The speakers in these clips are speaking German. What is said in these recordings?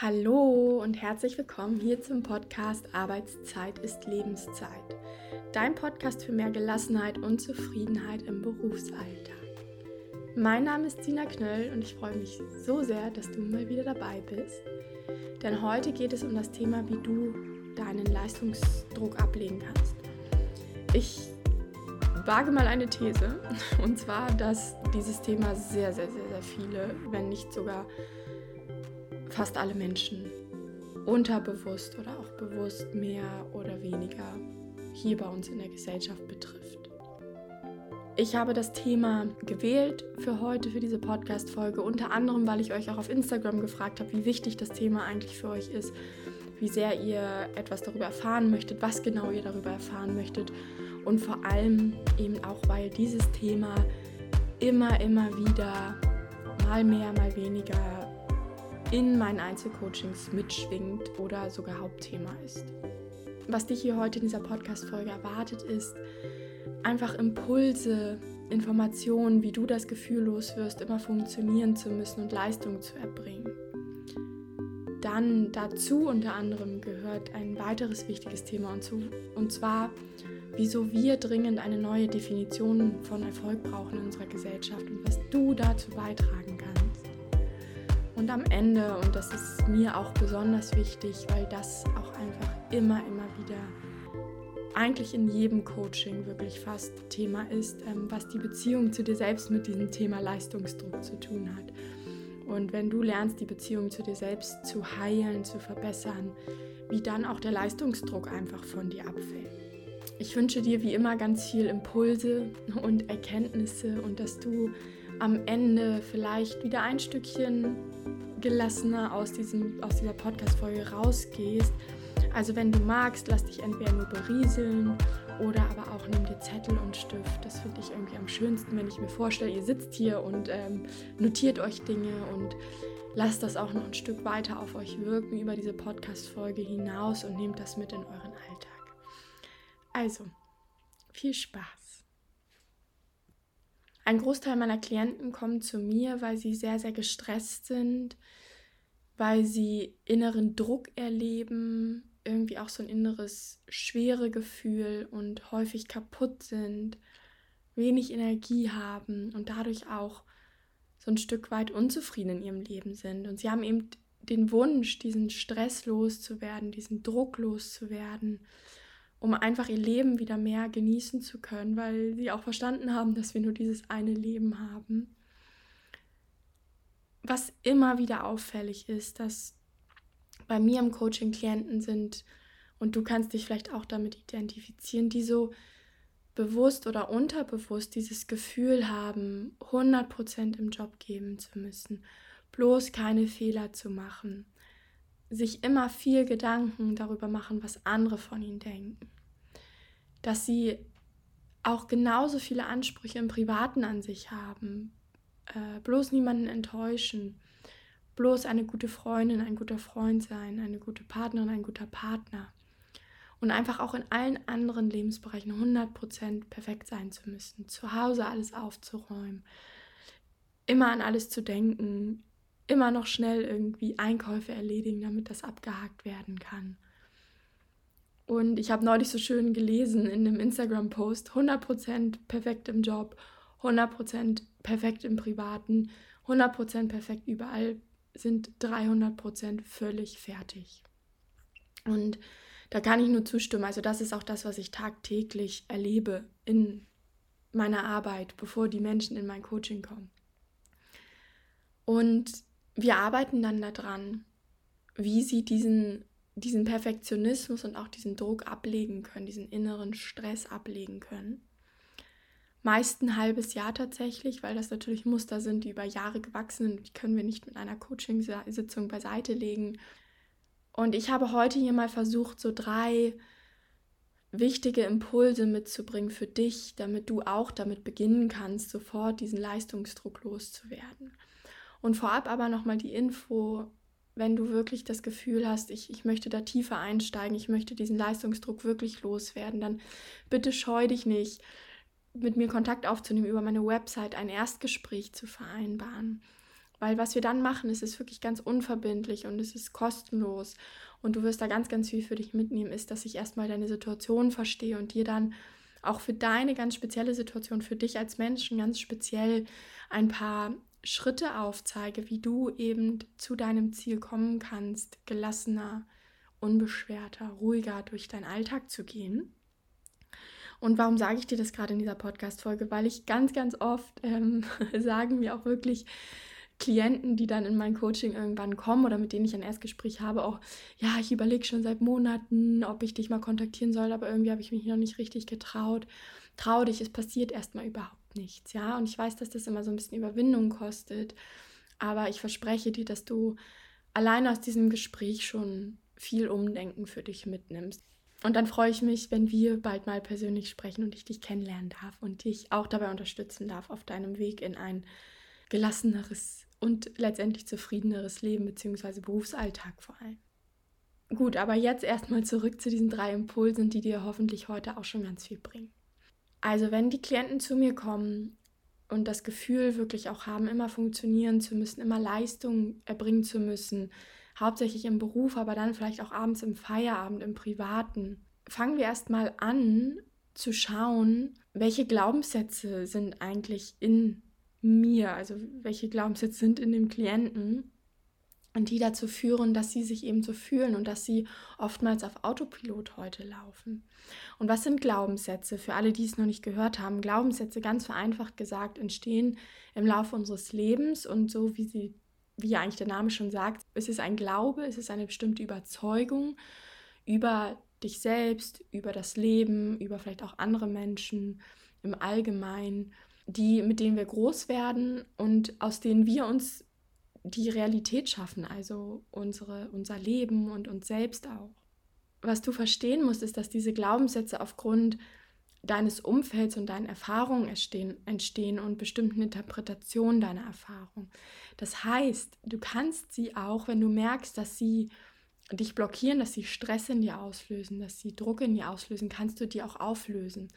Hallo und herzlich willkommen hier zum Podcast Arbeitszeit ist Lebenszeit. Dein Podcast für mehr Gelassenheit und Zufriedenheit im Berufsalltag. Mein Name ist Tina Knöll und ich freue mich so sehr, dass du mal wieder dabei bist. Denn heute geht es um das Thema, wie du deinen Leistungsdruck ablegen kannst. Ich wage mal eine These und zwar, dass dieses Thema sehr, sehr, sehr, sehr viele, wenn nicht sogar fast alle Menschen unterbewusst oder auch bewusst mehr oder weniger hier bei uns in der Gesellschaft betrifft. Ich habe das Thema gewählt für heute, für diese Podcast-Folge, unter anderem, weil ich euch auch auf Instagram gefragt habe, wie wichtig das Thema eigentlich für euch ist, wie sehr ihr etwas darüber erfahren möchtet, was genau ihr darüber erfahren möchtet und vor allem eben auch, weil dieses Thema immer, immer wieder, mal mehr, mal weniger in meinen Einzelcoachings mitschwingt oder sogar Hauptthema ist. Was dich hier heute in dieser Podcast-Folge erwartet, ist einfach Impulse, Informationen, wie du das Gefühl los wirst, immer funktionieren zu müssen und Leistung zu erbringen. Dann dazu unter anderem gehört ein weiteres wichtiges Thema und, zu, und zwar, wieso wir dringend eine neue Definition von Erfolg brauchen in unserer Gesellschaft und was du dazu beitragen Und am Ende, und das ist mir auch besonders wichtig, weil das auch einfach immer, immer wieder eigentlich in jedem Coaching wirklich fast Thema ist, ähm, was die Beziehung zu dir selbst mit diesem Thema Leistungsdruck zu tun hat. Und wenn du lernst, die Beziehung zu dir selbst zu heilen, zu verbessern, wie dann auch der Leistungsdruck einfach von dir abfällt. Ich wünsche dir wie immer ganz viel Impulse und Erkenntnisse und dass du am Ende vielleicht wieder ein Stückchen gelassener aus, diesem, aus dieser Podcast-Folge rausgehst. Also wenn du magst, lass dich entweder nur berieseln oder aber auch nimm dir Zettel und Stift. Das finde ich irgendwie am schönsten, wenn ich mir vorstelle, ihr sitzt hier und ähm, notiert euch Dinge und lasst das auch noch ein Stück weiter auf euch wirken über diese Podcast-Folge hinaus und nehmt das mit in euren Alltag. Also, viel Spaß! Ein Großteil meiner Klienten kommen zu mir, weil sie sehr, sehr gestresst sind, weil sie inneren Druck erleben, irgendwie auch so ein inneres schwere Gefühl und häufig kaputt sind, wenig Energie haben und dadurch auch so ein Stück weit unzufrieden in ihrem Leben sind. Und sie haben eben den Wunsch, diesen Stress loszuwerden, diesen Druck loszuwerden um einfach ihr Leben wieder mehr genießen zu können, weil sie auch verstanden haben, dass wir nur dieses eine Leben haben. Was immer wieder auffällig ist, dass bei mir im Coaching Klienten sind, und du kannst dich vielleicht auch damit identifizieren, die so bewusst oder unterbewusst dieses Gefühl haben, 100% im Job geben zu müssen, bloß keine Fehler zu machen, sich immer viel Gedanken darüber machen, was andere von ihnen denken. Dass sie auch genauso viele Ansprüche im Privaten an sich haben, äh, bloß niemanden enttäuschen, bloß eine gute Freundin, ein guter Freund sein, eine gute Partnerin, ein guter Partner. Und einfach auch in allen anderen Lebensbereichen 100% perfekt sein zu müssen, zu Hause alles aufzuräumen, immer an alles zu denken, immer noch schnell irgendwie Einkäufe erledigen, damit das abgehakt werden kann. Und ich habe neulich so schön gelesen in einem Instagram-Post, 100% perfekt im Job, 100% perfekt im Privaten, 100% perfekt überall, sind 300% völlig fertig. Und da kann ich nur zustimmen. Also das ist auch das, was ich tagtäglich erlebe in meiner Arbeit, bevor die Menschen in mein Coaching kommen. Und wir arbeiten dann daran, wie sie diesen, diesen Perfektionismus und auch diesen Druck ablegen können, diesen inneren Stress ablegen können. Meist ein halbes Jahr tatsächlich, weil das natürlich Muster sind, die über Jahre gewachsen sind. Die können wir nicht mit einer Coaching-Sitzung beiseite legen. Und ich habe heute hier mal versucht, so drei wichtige Impulse mitzubringen für dich, damit du auch damit beginnen kannst, sofort diesen Leistungsdruck loszuwerden. Und vorab aber nochmal die Info, wenn du wirklich das Gefühl hast, ich, ich möchte da tiefer einsteigen, ich möchte diesen Leistungsdruck wirklich loswerden, dann bitte scheu dich nicht, mit mir Kontakt aufzunehmen, über meine Website ein Erstgespräch zu vereinbaren. Weil was wir dann machen, ist es wirklich ganz unverbindlich und es ist kostenlos. Und du wirst da ganz, ganz viel für dich mitnehmen, ist, dass ich erstmal deine Situation verstehe und dir dann auch für deine ganz spezielle Situation, für dich als Menschen ganz speziell ein paar Schritte aufzeige, wie du eben zu deinem Ziel kommen kannst, gelassener, unbeschwerter, ruhiger durch deinen Alltag zu gehen. Und warum sage ich dir das gerade in dieser Podcast-Folge? Weil ich ganz, ganz oft ähm, sagen mir auch wirklich Klienten, die dann in mein Coaching irgendwann kommen oder mit denen ich ein Erstgespräch habe, auch, ja, ich überlege schon seit Monaten, ob ich dich mal kontaktieren soll, aber irgendwie habe ich mich noch nicht richtig getraut. Trau dich, es passiert erstmal überhaupt nichts, ja. Und ich weiß, dass das immer so ein bisschen Überwindung kostet, aber ich verspreche dir, dass du allein aus diesem Gespräch schon viel Umdenken für dich mitnimmst. Und dann freue ich mich, wenn wir bald mal persönlich sprechen und ich dich kennenlernen darf und dich auch dabei unterstützen darf auf deinem Weg in ein gelasseneres und letztendlich zufriedeneres Leben bzw. Berufsalltag vor allem. Gut, aber jetzt erstmal zurück zu diesen drei Impulsen, die dir hoffentlich heute auch schon ganz viel bringen. Also wenn die Klienten zu mir kommen und das Gefühl wirklich auch haben, immer funktionieren zu müssen, immer Leistung erbringen zu müssen, hauptsächlich im Beruf, aber dann vielleicht auch abends im Feierabend, im Privaten, fangen wir erstmal an zu schauen, welche Glaubenssätze sind eigentlich in mir, also welche Glaubenssätze sind in dem Klienten und die dazu führen, dass sie sich eben so fühlen und dass sie oftmals auf Autopilot heute laufen. Und was sind Glaubenssätze? Für alle, die es noch nicht gehört haben, Glaubenssätze, ganz vereinfacht gesagt, entstehen im Laufe unseres Lebens und so wie sie, wie eigentlich der Name schon sagt, es ist ein Glaube, es ist eine bestimmte Überzeugung über dich selbst, über das Leben, über vielleicht auch andere Menschen im Allgemeinen die, mit denen wir groß werden und aus denen wir uns die Realität schaffen, also unsere, unser Leben und uns selbst auch. Was du verstehen musst, ist, dass diese Glaubenssätze aufgrund deines Umfelds und deinen Erfahrungen entstehen, entstehen und bestimmten Interpretationen deiner Erfahrung. Das heißt, du kannst sie auch, wenn du merkst, dass sie dich blockieren, dass sie Stress in dir auslösen, dass sie Druck in dir auslösen, kannst du die auch auflösen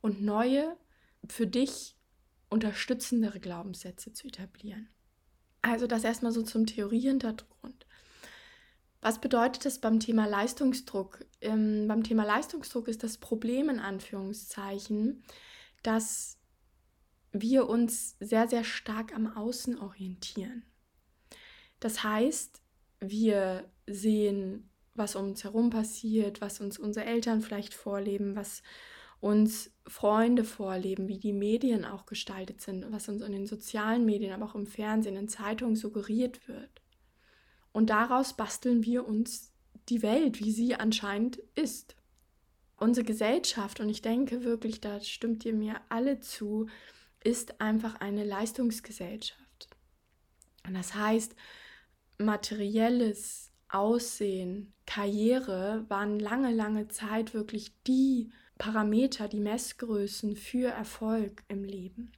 und neue für dich unterstützendere Glaubenssätze zu etablieren. Also das erstmal so zum Theoriehintergrund. Was bedeutet das beim Thema Leistungsdruck? Ähm, beim Thema Leistungsdruck ist das Problem in Anführungszeichen, dass wir uns sehr, sehr stark am Außen orientieren. Das heißt, wir sehen, was um uns herum passiert, was uns unsere Eltern vielleicht vorleben, was uns Freunde vorleben, wie die Medien auch gestaltet sind, was uns in den sozialen Medien, aber auch im Fernsehen, in Zeitungen suggeriert wird. Und daraus basteln wir uns die Welt, wie sie anscheinend ist. Unsere Gesellschaft, und ich denke wirklich, da stimmt ihr mir alle zu, ist einfach eine Leistungsgesellschaft. Und das heißt, materielles Aussehen, Karriere waren lange, lange Zeit wirklich die Parameter, die Messgrößen für Erfolg im Leben.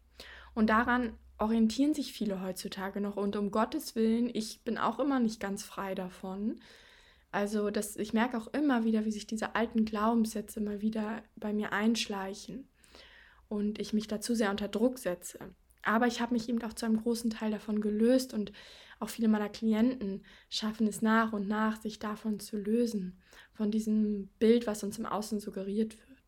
Und daran orientieren sich viele heutzutage noch. Und um Gottes Willen, ich bin auch immer nicht ganz frei davon. Also das, ich merke auch immer wieder, wie sich diese alten Glaubenssätze mal wieder bei mir einschleichen und ich mich dazu sehr unter Druck setze. Aber ich habe mich eben auch zu einem großen Teil davon gelöst und auch viele meiner Klienten schaffen es nach und nach, sich davon zu lösen, von diesem Bild, was uns im Außen suggeriert wird.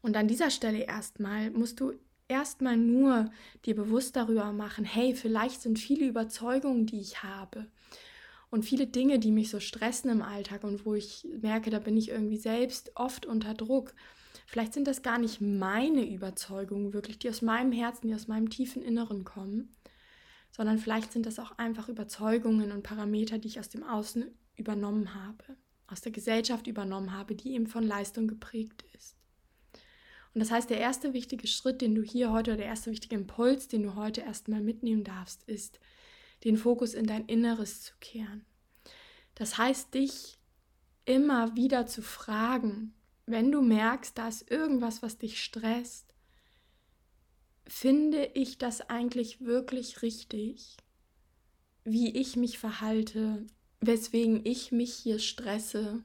Und an dieser Stelle erstmal musst du erstmal nur dir bewusst darüber machen, hey, vielleicht sind viele Überzeugungen, die ich habe und viele Dinge, die mich so stressen im Alltag und wo ich merke, da bin ich irgendwie selbst oft unter Druck. Vielleicht sind das gar nicht meine Überzeugungen wirklich, die aus meinem Herzen, die aus meinem tiefen Inneren kommen, sondern vielleicht sind das auch einfach Überzeugungen und Parameter, die ich aus dem Außen übernommen habe, aus der Gesellschaft übernommen habe, die eben von Leistung geprägt ist. Und das heißt, der erste wichtige Schritt, den du hier heute, oder der erste wichtige Impuls, den du heute erstmal mitnehmen darfst, ist, den Fokus in dein Inneres zu kehren. Das heißt, dich immer wieder zu fragen, wenn du merkst, da ist irgendwas, was dich stresst, finde ich das eigentlich wirklich richtig, wie ich mich verhalte, weswegen ich mich hier stresse,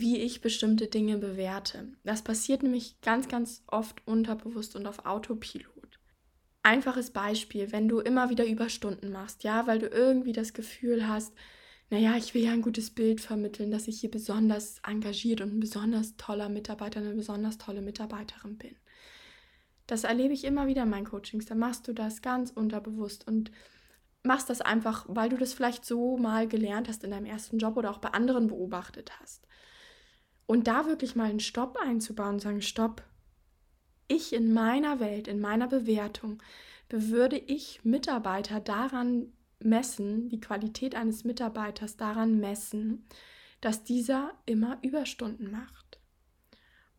wie ich bestimmte Dinge bewerte. Das passiert nämlich ganz, ganz oft unterbewusst und auf Autopilot. Einfaches Beispiel, wenn du immer wieder Überstunden machst, ja, weil du irgendwie das Gefühl hast, naja, ich will ja ein gutes Bild vermitteln, dass ich hier besonders engagiert und ein besonders toller Mitarbeiter, eine besonders tolle Mitarbeiterin bin. Das erlebe ich immer wieder in meinen Coachings. Da machst du das ganz unterbewusst und machst das einfach, weil du das vielleicht so mal gelernt hast in deinem ersten Job oder auch bei anderen beobachtet hast. Und da wirklich mal einen Stopp einzubauen und sagen, Stopp, ich in meiner Welt, in meiner Bewertung, würde ich Mitarbeiter daran messen, die Qualität eines Mitarbeiters daran messen, dass dieser immer Überstunden macht.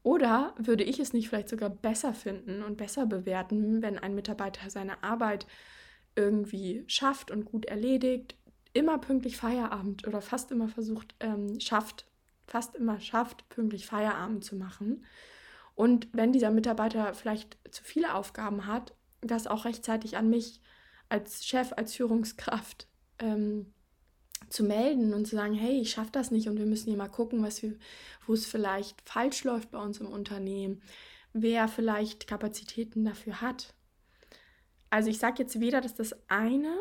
Oder würde ich es nicht vielleicht sogar besser finden und besser bewerten, wenn ein Mitarbeiter seine Arbeit irgendwie schafft und gut erledigt, immer pünktlich Feierabend oder fast immer versucht, ähm, schafft, fast immer schafft, pünktlich Feierabend zu machen. Und wenn dieser Mitarbeiter vielleicht zu viele Aufgaben hat, das auch rechtzeitig an mich als Chef, als Führungskraft ähm, zu melden und zu sagen, hey, ich schaffe das nicht und wir müssen hier mal gucken, was wir, wo es vielleicht falsch läuft bei uns im Unternehmen, wer vielleicht Kapazitäten dafür hat. Also ich sage jetzt weder, dass das eine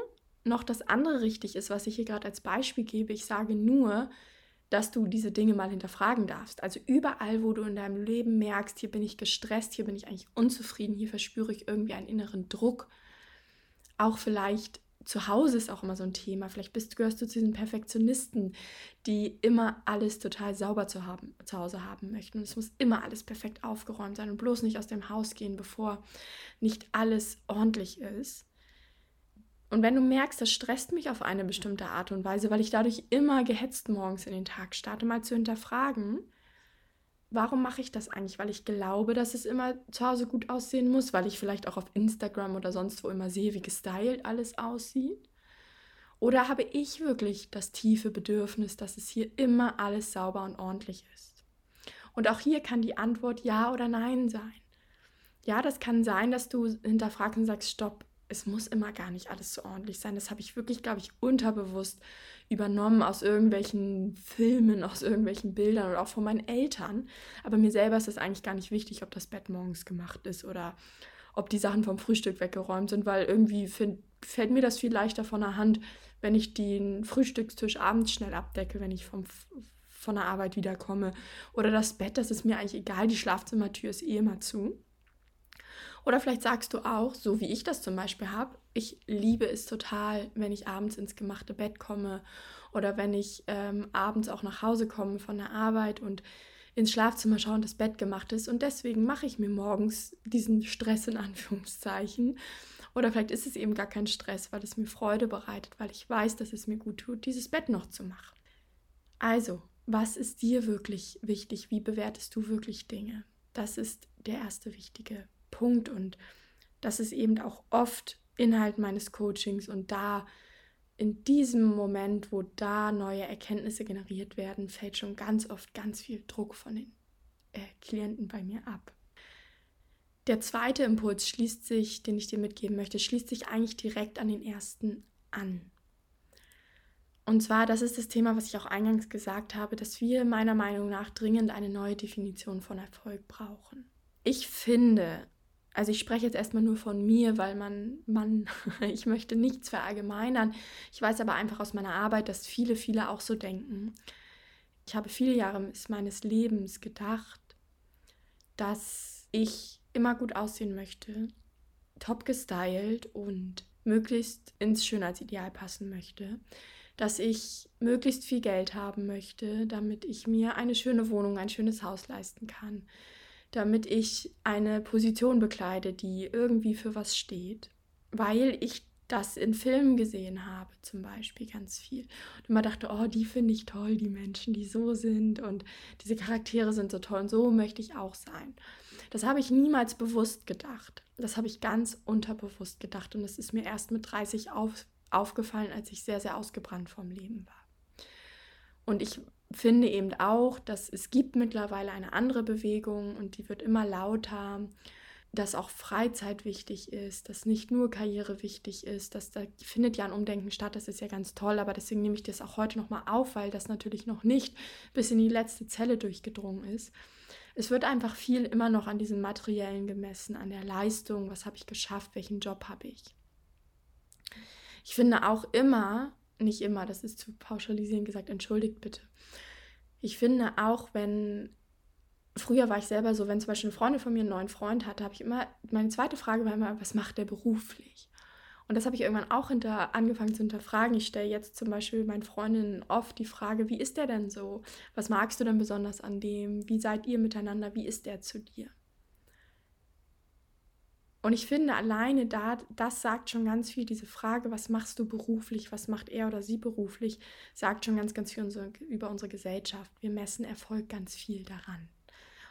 noch das andere richtig ist, was ich hier gerade als Beispiel gebe. Ich sage nur, dass du diese Dinge mal hinterfragen darfst. Also überall, wo du in deinem Leben merkst, hier bin ich gestresst, hier bin ich eigentlich unzufrieden, hier verspüre ich irgendwie einen inneren Druck. Auch vielleicht zu Hause ist auch immer so ein Thema. Vielleicht bist, gehörst du zu diesen Perfektionisten, die immer alles total sauber zu, haben, zu Hause haben möchten. Und es muss immer alles perfekt aufgeräumt sein und bloß nicht aus dem Haus gehen, bevor nicht alles ordentlich ist. Und wenn du merkst, das stresst mich auf eine bestimmte Art und Weise, weil ich dadurch immer gehetzt morgens in den Tag starte, mal zu hinterfragen, warum mache ich das eigentlich? Weil ich glaube, dass es immer zu Hause gut aussehen muss, weil ich vielleicht auch auf Instagram oder sonst wo immer sehe, wie gestylt alles aussieht. Oder habe ich wirklich das tiefe Bedürfnis, dass es hier immer alles sauber und ordentlich ist? Und auch hier kann die Antwort Ja oder Nein sein. Ja, das kann sein, dass du hinterfragst und sagst, stopp, es muss immer gar nicht alles so ordentlich sein. Das habe ich wirklich, glaube ich, unterbewusst übernommen aus irgendwelchen Filmen, aus irgendwelchen Bildern oder auch von meinen Eltern. Aber mir selber ist es eigentlich gar nicht wichtig, ob das Bett morgens gemacht ist oder ob die Sachen vom Frühstück weggeräumt sind, weil irgendwie find, fällt mir das viel leichter von der Hand, wenn ich den Frühstückstisch abends schnell abdecke, wenn ich vom, von der Arbeit wiederkomme. Oder das Bett, das ist mir eigentlich egal, die Schlafzimmertür ist eh immer zu. Oder vielleicht sagst du auch, so wie ich das zum Beispiel habe, ich liebe es total, wenn ich abends ins gemachte Bett komme oder wenn ich ähm, abends auch nach Hause komme von der Arbeit und ins Schlafzimmer schaue und das Bett gemacht ist. Und deswegen mache ich mir morgens diesen Stress in Anführungszeichen. Oder vielleicht ist es eben gar kein Stress, weil es mir Freude bereitet, weil ich weiß, dass es mir gut tut, dieses Bett noch zu machen. Also, was ist dir wirklich wichtig? Wie bewertest du wirklich Dinge? Das ist der erste wichtige Punkt und das ist eben auch oft Inhalt meines Coachings und da in diesem Moment, wo da neue Erkenntnisse generiert werden, fällt schon ganz oft ganz viel Druck von den äh, Klienten bei mir ab. Der zweite Impuls schließt sich, den ich dir mitgeben möchte, schließt sich eigentlich direkt an den ersten an. Und zwar, das ist das Thema, was ich auch eingangs gesagt habe, dass wir meiner Meinung nach dringend eine neue Definition von Erfolg brauchen. Ich finde, also ich spreche jetzt erstmal nur von mir, weil man, man, ich möchte nichts verallgemeinern. Ich weiß aber einfach aus meiner Arbeit, dass viele, viele auch so denken. Ich habe viele Jahre meines Lebens gedacht, dass ich immer gut aussehen möchte, top gestylt und möglichst ins Schönheitsideal passen möchte, dass ich möglichst viel Geld haben möchte, damit ich mir eine schöne Wohnung, ein schönes Haus leisten kann, damit ich eine Position bekleide, die irgendwie für was steht, weil ich das in Filmen gesehen habe, zum Beispiel ganz viel. Und immer dachte, oh, die finde ich toll, die Menschen, die so sind und diese Charaktere sind so toll und so möchte ich auch sein. Das habe ich niemals bewusst gedacht. Das habe ich ganz unterbewusst gedacht und das ist mir erst mit 30 auf, aufgefallen, als ich sehr, sehr ausgebrannt vom Leben war. Und ich finde eben auch, dass es gibt mittlerweile eine andere Bewegung und die wird immer lauter, dass auch Freizeit wichtig ist, dass nicht nur Karriere wichtig ist, dass da findet ja ein Umdenken statt, das ist ja ganz toll, aber deswegen nehme ich das auch heute nochmal auf, weil das natürlich noch nicht bis in die letzte Zelle durchgedrungen ist. Es wird einfach viel immer noch an diesem Materiellen gemessen, an der Leistung, was habe ich geschafft, welchen Job habe ich. Ich finde auch immer, nicht immer, das ist zu pauschalisieren gesagt, entschuldigt bitte. Ich finde auch, wenn, früher war ich selber so, wenn zum Beispiel eine Freundin von mir einen neuen Freund hatte, habe ich immer, meine zweite Frage war immer, was macht der beruflich? Und das habe ich irgendwann auch hinter, angefangen zu hinterfragen. Ich stelle jetzt zum Beispiel meinen Freundinnen oft die Frage, wie ist der denn so? Was magst du denn besonders an dem? Wie seid ihr miteinander? Wie ist der zu dir? Und ich finde, alleine da, das sagt schon ganz viel, diese Frage, was machst du beruflich, was macht er oder sie beruflich, sagt schon ganz, ganz viel unsere, über unsere Gesellschaft. Wir messen Erfolg ganz viel daran.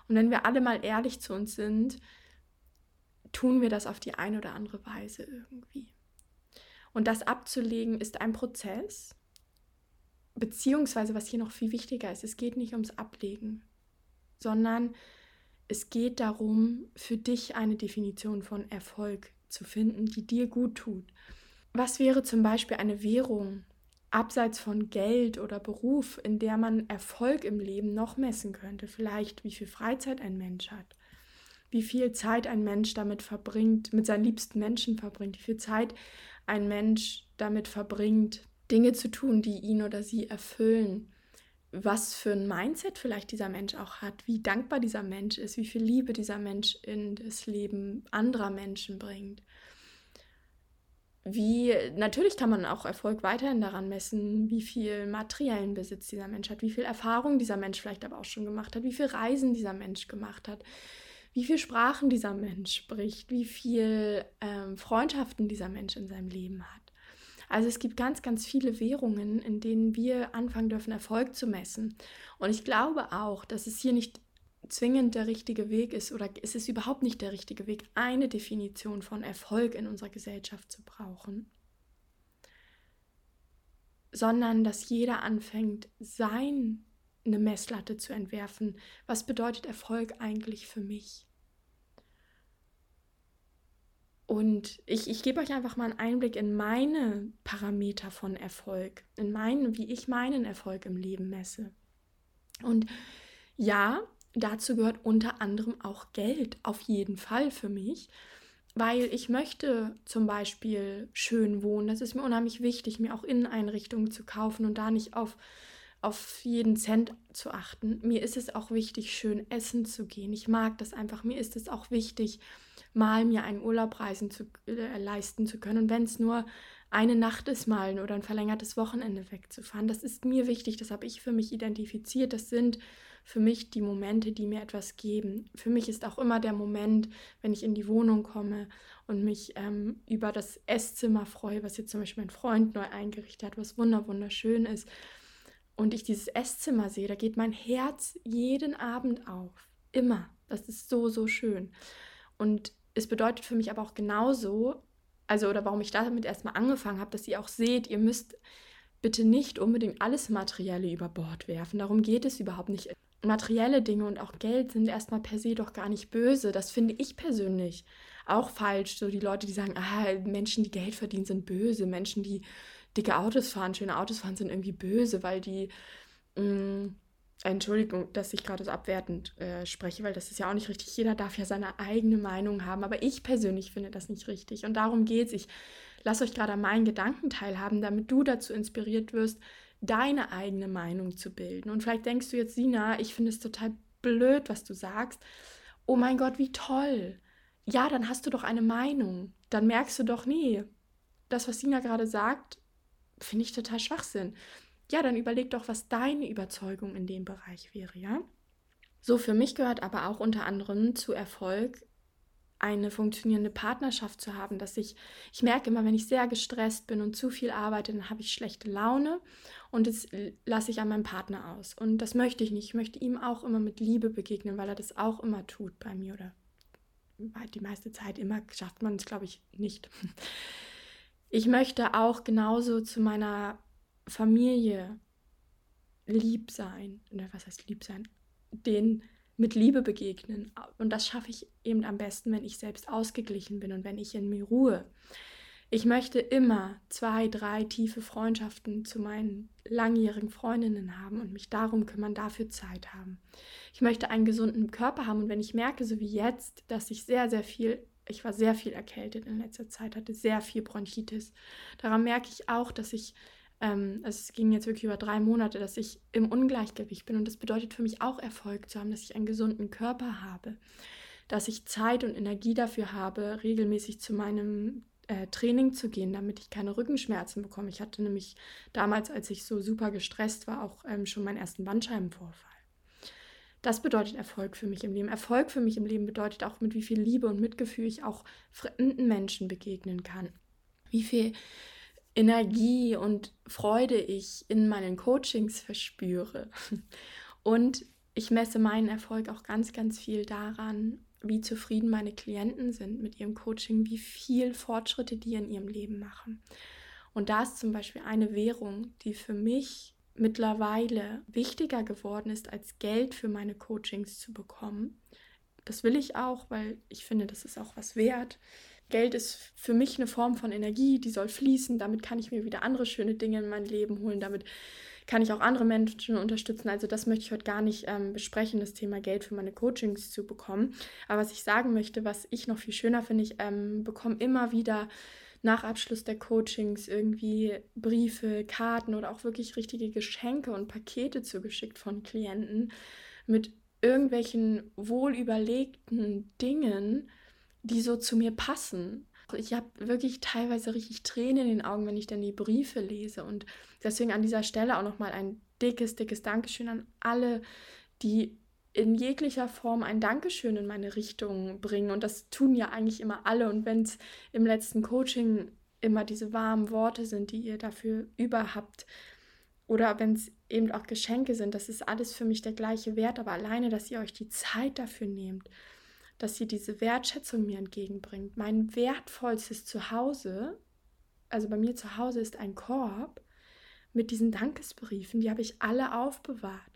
Und wenn wir alle mal ehrlich zu uns sind, tun wir das auf die eine oder andere Weise irgendwie. Und das abzulegen ist ein Prozess, beziehungsweise was hier noch viel wichtiger ist, es geht nicht ums Ablegen, sondern es geht darum, für dich eine Definition von Erfolg zu finden, die dir gut tut. Was wäre zum Beispiel eine Währung abseits von Geld oder Beruf, in der man Erfolg im Leben noch messen könnte? Vielleicht, wie viel Freizeit ein Mensch hat, wie viel Zeit ein Mensch damit verbringt, mit seinen liebsten Menschen verbringt, wie viel Zeit ein Mensch damit verbringt, Dinge zu tun, die ihn oder sie erfüllen was für ein Mindset vielleicht dieser Mensch auch hat, wie dankbar dieser Mensch ist, wie viel Liebe dieser Mensch in das Leben anderer Menschen bringt. Wie, natürlich kann man auch Erfolg weiterhin daran messen, wie viel materiellen Besitz dieser Mensch hat, wie viel Erfahrung dieser Mensch vielleicht aber auch schon gemacht hat, wie viel Reisen dieser Mensch gemacht hat, wie viel Sprachen dieser Mensch spricht, wie viel ähm, Freundschaften dieser Mensch in seinem Leben hat. Also es gibt ganz, ganz viele Währungen, in denen wir anfangen dürfen, Erfolg zu messen. Und ich glaube auch, dass es hier nicht zwingend der richtige Weg ist oder ist es überhaupt nicht der richtige Weg, eine Definition von Erfolg in unserer Gesellschaft zu brauchen, sondern dass jeder anfängt, seine Messlatte zu entwerfen. Was bedeutet Erfolg eigentlich für mich? Und ich, ich gebe euch einfach mal einen Einblick in meine Parameter von Erfolg, in meinen, wie ich meinen Erfolg im Leben messe. Und ja, dazu gehört unter anderem auch Geld, auf jeden Fall für mich, weil ich möchte zum Beispiel schön wohnen. Das ist mir unheimlich wichtig, mir auch Inneneinrichtungen zu kaufen und da nicht auf, auf jeden Cent zu achten. Mir ist es auch wichtig, schön essen zu gehen. Ich mag das einfach. Mir ist es auch wichtig, mal mir einen Urlaub reisen zu, äh, leisten zu können. Und wenn es nur eine Nacht ist, mal oder ein verlängertes Wochenende wegzufahren, das ist mir wichtig, das habe ich für mich identifiziert. Das sind für mich die Momente, die mir etwas geben. Für mich ist auch immer der Moment, wenn ich in die Wohnung komme und mich ähm, über das Esszimmer freue, was jetzt zum Beispiel mein Freund neu eingerichtet hat, was wunderschön ist. Und ich dieses Esszimmer sehe, da geht mein Herz jeden Abend auf. Immer. Das ist so, so schön. Und es bedeutet für mich aber auch genauso, also oder warum ich damit erstmal angefangen habe, dass ihr auch seht, ihr müsst bitte nicht unbedingt alles Materielle über Bord werfen. Darum geht es überhaupt nicht. Materielle Dinge und auch Geld sind erstmal per se doch gar nicht böse. Das finde ich persönlich auch falsch. So die Leute, die sagen, ah, Menschen, die Geld verdienen, sind böse. Menschen, die dicke Autos fahren, schöne Autos fahren, sind irgendwie böse, weil die mh, mm, Entschuldigung, dass ich gerade so abwertend äh, spreche, weil das ist ja auch nicht richtig. Jeder darf ja seine eigene Meinung haben, aber ich persönlich finde das nicht richtig. Und darum geht es. Ich lasse euch gerade an meinen Gedanken teilhaben, damit du dazu inspiriert wirst, deine eigene Meinung zu bilden. Und vielleicht denkst du jetzt, Sina, ich finde es total blöd, was du sagst. Oh mein Gott, wie toll. Ja, dann hast du doch eine Meinung. Dann merkst du doch, nee, das, was Sina gerade sagt, finde ich total Schwachsinn ja, dann überleg doch, was deine Überzeugung in dem Bereich wäre, ja? So, für mich gehört aber auch unter anderem zu Erfolg eine funktionierende Partnerschaft zu haben, dass ich, ich merke immer, wenn ich sehr gestresst bin und zu viel arbeite, dann habe ich schlechte Laune und das lasse ich an meinem Partner aus. Und das möchte ich nicht. Ich möchte ihm auch immer mit Liebe begegnen, weil er das auch immer tut bei mir oder die meiste Zeit immer schafft man es, glaube ich, nicht. Ich möchte auch genauso zu meiner Familie lieb sein, oder was heißt lieb sein, den mit Liebe begegnen. Und das schaffe ich eben am besten, wenn ich selbst ausgeglichen bin und wenn ich in mir ruhe. Ich möchte immer zwei, drei tiefe Freundschaften zu meinen langjährigen Freundinnen haben und mich darum kümmern, dafür Zeit haben. Ich möchte einen gesunden Körper haben und wenn ich merke, so wie jetzt, dass ich sehr, sehr viel, ich war sehr viel erkältet in letzter Zeit, hatte sehr viel Bronchitis. Daran merke ich auch, dass ich, ähm, es ging jetzt wirklich über drei Monate, dass ich im Ungleichgewicht bin und das bedeutet für mich auch Erfolg zu haben, dass ich einen gesunden Körper habe, dass ich Zeit und Energie dafür habe, regelmäßig zu meinem äh, Training zu gehen, damit ich keine Rückenschmerzen bekomme. Ich hatte nämlich damals, als ich so super gestresst war, auch ähm, schon meinen ersten Bandscheibenvorfall. Das bedeutet Erfolg für mich im Leben. Erfolg für mich im Leben bedeutet auch, mit wie viel Liebe und Mitgefühl ich auch fremden Menschen begegnen kann. Wie viel Energie und Freude ich in meinen Coachings verspüre. Und ich messe meinen Erfolg auch ganz, ganz viel daran, wie zufrieden meine Klienten sind mit ihrem Coaching, wie viel Fortschritte die in ihrem Leben machen. Und da ist zum Beispiel eine Währung, die für mich mittlerweile wichtiger geworden ist, als Geld für meine Coachings zu bekommen. Das will ich auch, weil ich finde, das ist auch was wert. Geld ist für mich eine Form von Energie, die soll fließen. Damit kann ich mir wieder andere schöne Dinge in mein Leben holen. Damit kann ich auch andere Menschen unterstützen. Also das möchte ich heute gar nicht ähm, besprechen, das Thema Geld für meine Coachings zu bekommen. Aber was ich sagen möchte, was ich noch viel schöner finde, ich ähm, bekomme immer wieder nach Abschluss der Coachings irgendwie Briefe, Karten oder auch wirklich richtige Geschenke und Pakete zugeschickt von Klienten mit irgendwelchen wohlüberlegten Dingen, die so zu mir passen ich habe wirklich teilweise richtig Tränen in den Augen, wenn ich dann die Briefe lese. Und deswegen an dieser Stelle auch nochmal ein dickes, dickes Dankeschön an alle, die in jeglicher Form ein Dankeschön in meine Richtung bringen. Und das tun ja eigentlich immer alle. Und wenn es im letzten Coaching immer diese warmen Worte sind, die ihr dafür überhaupt, oder wenn es eben auch Geschenke sind, das ist alles für mich der gleiche Wert. Aber alleine, dass ihr euch die Zeit dafür nehmt dass sie diese Wertschätzung mir entgegenbringt. Mein wertvollstes Zuhause, also bei mir zu Hause ist ein Korb mit diesen Dankesbriefen, die habe ich alle aufbewahrt.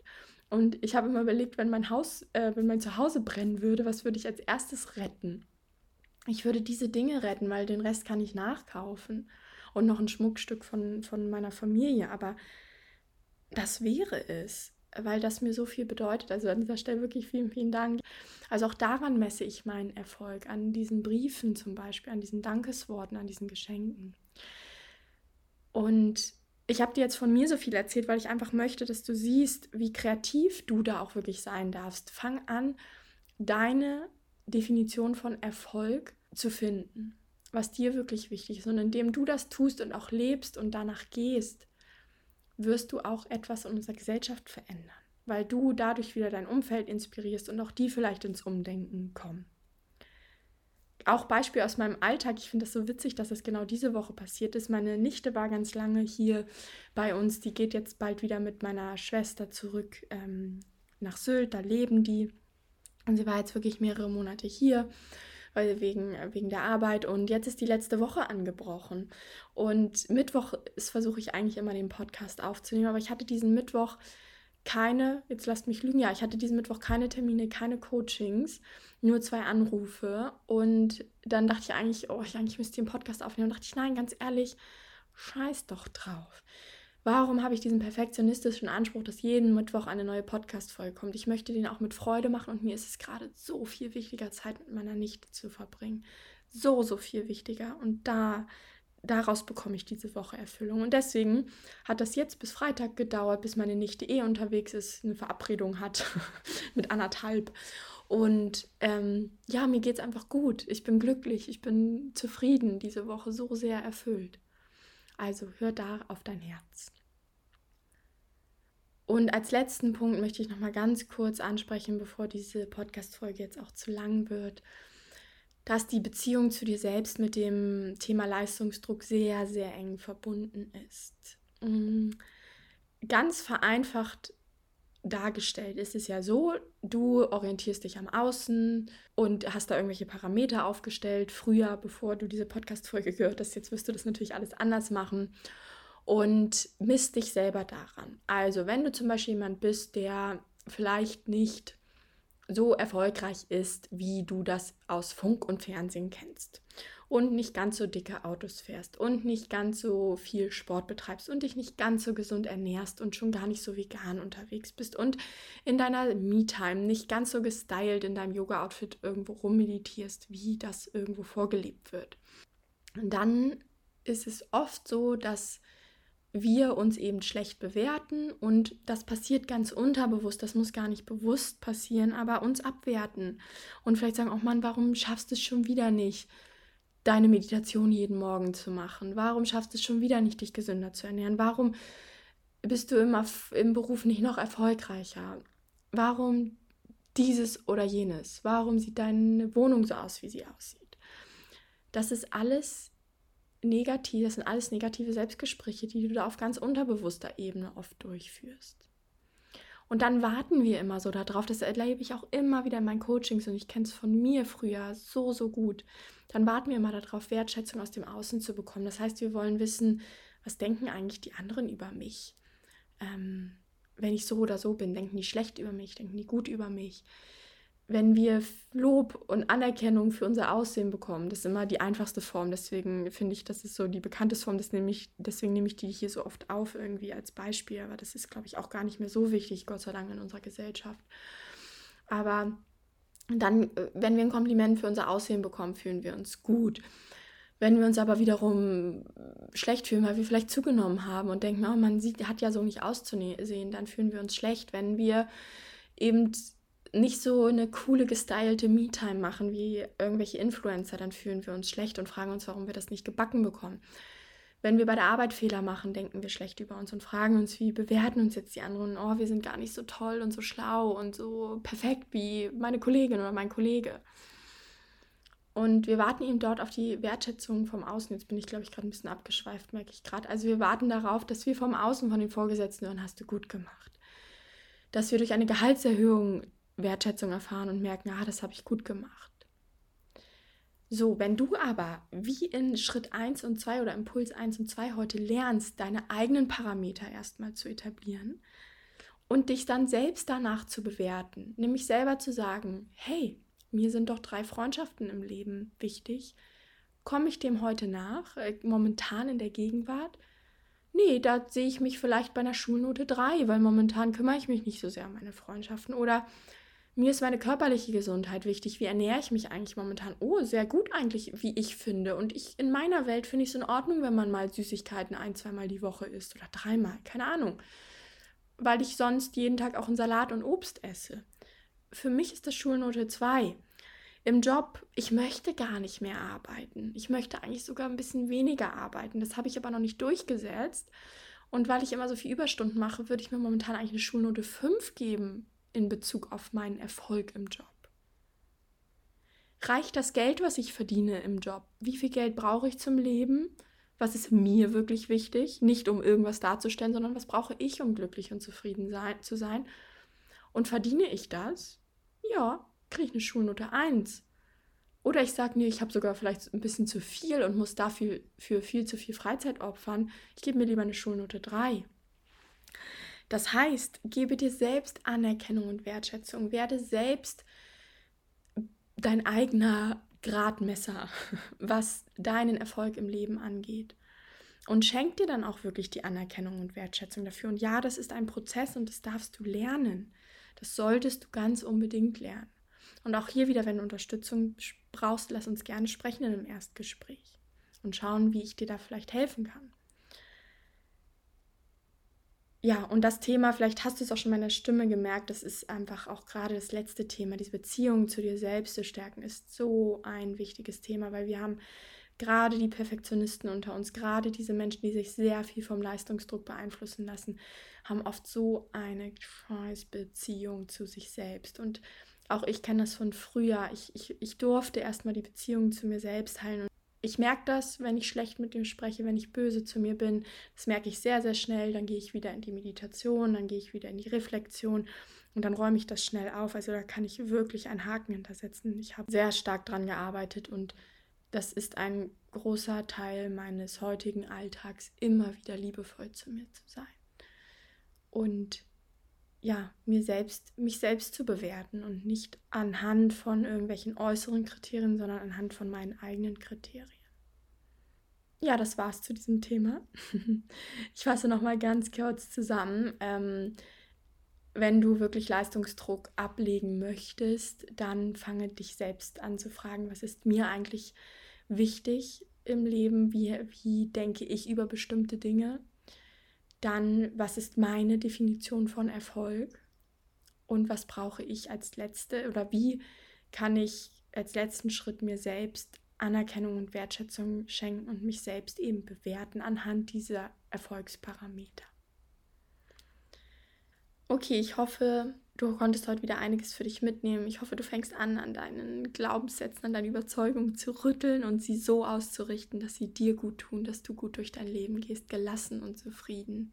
Und ich habe immer überlegt, wenn mein Haus, äh, wenn mein Zuhause brennen würde, was würde ich als erstes retten? Ich würde diese Dinge retten, weil den Rest kann ich nachkaufen. Und noch ein Schmuckstück von, von meiner Familie. Aber das wäre es weil das mir so viel bedeutet. Also an dieser Stelle wirklich vielen, vielen Dank. Also auch daran messe ich meinen Erfolg, an diesen Briefen zum Beispiel, an diesen Dankesworten, an diesen Geschenken. Und ich habe dir jetzt von mir so viel erzählt, weil ich einfach möchte, dass du siehst, wie kreativ du da auch wirklich sein darfst. Fang an, deine Definition von Erfolg zu finden, was dir wirklich wichtig ist. Und indem du das tust und auch lebst und danach gehst, wirst du auch etwas in unserer Gesellschaft verändern, weil du dadurch wieder dein Umfeld inspirierst und auch die vielleicht ins Umdenken kommen. Auch Beispiel aus meinem Alltag, ich finde das so witzig, dass es genau diese Woche passiert ist. Meine Nichte war ganz lange hier bei uns, die geht jetzt bald wieder mit meiner Schwester zurück ähm, nach Sylt, da leben die. Und sie war jetzt wirklich mehrere Monate hier weil wegen, wegen der Arbeit. Und jetzt ist die letzte Woche angebrochen. Und Mittwoch versuche ich eigentlich immer den Podcast aufzunehmen, aber ich hatte diesen Mittwoch keine, jetzt lasst mich lügen, ja, ich hatte diesen Mittwoch keine Termine, keine Coachings, nur zwei Anrufe. Und dann dachte ich eigentlich, oh, ich eigentlich müsste den Podcast aufnehmen. Und dachte ich, nein, ganz ehrlich, scheiß doch drauf. Warum habe ich diesen perfektionistischen Anspruch, dass jeden Mittwoch eine neue Podcast-Folge kommt? Ich möchte den auch mit Freude machen und mir ist es gerade so viel wichtiger, Zeit mit meiner Nichte zu verbringen. So, so viel wichtiger. Und da, daraus bekomme ich diese Woche Erfüllung. Und deswegen hat das jetzt bis Freitag gedauert, bis meine Nichte eh unterwegs ist, eine Verabredung hat mit anderthalb. Und ähm, ja, mir geht es einfach gut. Ich bin glücklich, ich bin zufrieden, diese Woche so sehr erfüllt. Also hör da auf dein Herz. Und als letzten Punkt möchte ich noch mal ganz kurz ansprechen, bevor diese Podcast-Folge jetzt auch zu lang wird, dass die Beziehung zu dir selbst mit dem Thema Leistungsdruck sehr, sehr eng verbunden ist. Mm, ganz vereinfacht dargestellt ist es ja so, du orientierst dich am Außen und hast da irgendwelche Parameter aufgestellt, früher, bevor du diese Podcast-Folge gehört hast. Jetzt wirst du das natürlich alles anders machen und misst dich selber daran. Also wenn du zum Beispiel jemand bist, der vielleicht nicht so erfolgreich ist, wie du das aus Funk und Fernsehen kennst. und nicht ganz so dicke Autos fährst und nicht ganz so viel Sport betreibst und dich nicht ganz so gesund ernährst und schon gar nicht so vegan unterwegs bist und in deiner Me-Time nicht ganz so gestylt in deinem Yoga-Outfit irgendwo rummeditierst, wie das irgendwo vorgelebt wird. Und dann ist es oft so, dass wir uns eben schlecht bewerten und das passiert ganz unterbewusst, das muss gar nicht bewusst passieren, aber uns abwerten und vielleicht sagen, oh Mann, warum schaffst du es schon wieder nicht? deine Meditation jeden Morgen zu machen? Warum schaffst du es schon wieder nicht, dich gesünder zu ernähren? Warum bist du immer im Beruf nicht noch erfolgreicher? Warum dieses oder jenes? Warum sieht deine Wohnung so aus, wie sie aussieht? Das ist alles negativ, das sind alles negative Selbstgespräche, die du da auf ganz unterbewusster Ebene oft durchführst. Und dann warten wir immer so darauf, das erlebe ich auch immer wieder in meinen Coachings und ich kenne es von mir früher so, so gut. Dann warten wir immer darauf, Wertschätzung aus dem Außen zu bekommen. Das heißt, wir wollen wissen, was denken eigentlich die anderen über mich? Ähm, wenn ich so oder so bin, denken die schlecht über mich, denken die gut über mich? Wenn wir Lob und Anerkennung für unser Aussehen bekommen, das ist immer die einfachste Form. Deswegen finde ich, das ist so die bekannteste Form. Das nehme ich, deswegen nehme ich die hier so oft auf, irgendwie als Beispiel. Aber das ist, glaube ich, auch gar nicht mehr so wichtig, Gott sei Dank, in unserer Gesellschaft. Aber dann, wenn wir ein Kompliment für unser Aussehen bekommen, fühlen wir uns gut. Wenn wir uns aber wiederum schlecht fühlen, weil wir vielleicht zugenommen haben und denken, oh, man sieht, hat ja so nicht auszusehen, dann fühlen wir uns schlecht. Wenn wir eben nicht so eine coole, gestylte Me-Time machen wie irgendwelche Influencer, dann fühlen wir uns schlecht und fragen uns, warum wir das nicht gebacken bekommen. Wenn wir bei der Arbeit Fehler machen, denken wir schlecht über uns und fragen uns, wie bewerten uns jetzt die anderen? Oh, wir sind gar nicht so toll und so schlau und so perfekt wie meine Kollegin oder mein Kollege. Und wir warten eben dort auf die Wertschätzung vom Außen. Jetzt bin ich, glaube ich, gerade ein bisschen abgeschweift, merke ich gerade. Also wir warten darauf, dass wir vom Außen, von den Vorgesetzten hören, hast du gut gemacht. Dass wir durch eine Gehaltserhöhung Wertschätzung erfahren und merken, ah, das habe ich gut gemacht. So, wenn du aber wie in Schritt 1 und 2 oder Impuls 1 und 2 heute lernst, deine eigenen Parameter erstmal zu etablieren und dich dann selbst danach zu bewerten, nämlich selber zu sagen, hey, mir sind doch drei Freundschaften im Leben wichtig, komme ich dem heute nach, äh, momentan in der Gegenwart? Nee, da sehe ich mich vielleicht bei einer Schulnote 3, weil momentan kümmere ich mich nicht so sehr um meine Freundschaften oder mir ist meine körperliche Gesundheit wichtig. Wie ernähre ich mich eigentlich momentan? Oh, sehr gut eigentlich, wie ich finde. Und ich in meiner Welt finde ich es in Ordnung, wenn man mal Süßigkeiten ein, zweimal die Woche isst oder dreimal, keine Ahnung. Weil ich sonst jeden Tag auch einen Salat und Obst esse. Für mich ist das Schulnote 2. Im Job, ich möchte gar nicht mehr arbeiten. Ich möchte eigentlich sogar ein bisschen weniger arbeiten. Das habe ich aber noch nicht durchgesetzt. Und weil ich immer so viel Überstunden mache, würde ich mir momentan eigentlich eine Schulnote 5 geben in Bezug auf meinen Erfolg im Job? Reicht das Geld, was ich verdiene im Job? Wie viel Geld brauche ich zum Leben? Was ist mir wirklich wichtig? Nicht um irgendwas darzustellen, sondern was brauche ich, um glücklich und zufrieden sein, zu sein? Und verdiene ich das? Ja, kriege ich eine Schulnote 1. Oder ich sage mir, ich habe sogar vielleicht ein bisschen zu viel und muss dafür für viel zu viel Freizeit opfern. Ich gebe mir lieber eine Schulnote 3. Das heißt, gebe dir selbst Anerkennung und Wertschätzung. Werde selbst dein eigener Gradmesser, was deinen Erfolg im Leben angeht. Und schenk dir dann auch wirklich die Anerkennung und Wertschätzung dafür. Und ja, das ist ein Prozess und das darfst du lernen. Das solltest du ganz unbedingt lernen. Und auch hier wieder, wenn du Unterstützung brauchst, lass uns gerne sprechen in einem Erstgespräch und schauen, wie ich dir da vielleicht helfen kann ja, und das Thema, vielleicht hast du es auch schon in meiner Stimme gemerkt, das ist einfach auch gerade das letzte Thema. Diese Beziehung zu dir selbst zu stärken ist so ein wichtiges Thema, weil wir haben gerade die Perfektionisten unter uns, gerade diese Menschen, die sich sehr viel vom Leistungsdruck beeinflussen lassen, haben oft so eine scheiß Beziehung zu sich selbst. Und auch ich kenne das von früher. Ich, ich, ich durfte erstmal die Beziehung zu mir selbst heilen ich merke das, wenn ich schlecht mit ihm spreche, wenn ich böse zu mir bin. Das merke ich sehr, sehr schnell. Dann gehe ich wieder in die Meditation, dann gehe ich wieder in die Reflexion und dann räume ich das schnell auf. Also da kann ich wirklich einen Haken hintersetzen. Ich habe sehr stark dran gearbeitet und das ist ein großer Teil meines heutigen Alltags, immer wieder liebevoll zu mir zu sein. Und ja, mir selbst, mich selbst zu bewerten und nicht anhand von irgendwelchen äußeren Kriterien, sondern anhand von meinen eigenen Kriterien. ja, das war's zu diesem Thema. ich fasse nochmal ganz kurz zusammen. Ähm, wenn du wirklich Leistungsdruck ablegen möchtest, dann fange dich selbst an zu fragen, was ist mir eigentlich wichtig im Leben, wie, wie denke ich über bestimmte Dinge. Dann, was ist meine Definition von Erfolg und was brauche ich als letzte oder wie kann ich als letzten Schritt mir selbst Anerkennung und Wertschätzung schenken und mich selbst eben bewerten anhand dieser Erfolgsparameter. Okay, ich hoffe, du konntest heute wieder einiges für dich mitnehmen. Ich hoffe, du fängst an, an deinen Glaubenssätzen, an deinen Überzeugungen zu rütteln und sie so auszurichten, dass sie dir gut tun, dass du gut durch dein Leben gehst, gelassen und zufrieden.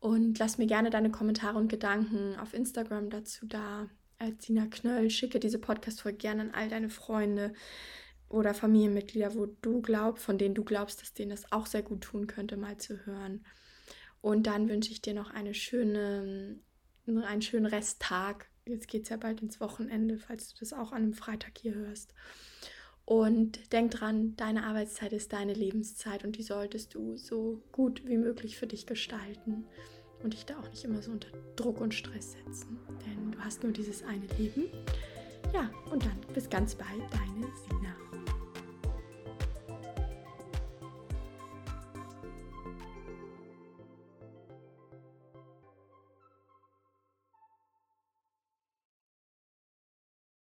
Und lass mir gerne deine Kommentare und Gedanken auf Instagram dazu da. Als Sina Knöll, schicke diese Podcast-Folge gerne an all deine Freunde oder Familienmitglieder, wo du glaubst, von denen du glaubst, dass denen das auch sehr gut tun könnte, mal zu hören. Und dann wünsche ich dir noch eine schöne, einen schönen Resttag. Jetzt geht es ja bald ins Wochenende, falls du das auch an einem Freitag hier hörst. Und denk dran, deine Arbeitszeit ist deine Lebenszeit und die solltest du so gut wie möglich für dich gestalten und dich da auch nicht immer so unter Druck und Stress setzen. Denn du hast nur dieses eine Leben. Ja, und dann bis ganz bald, dein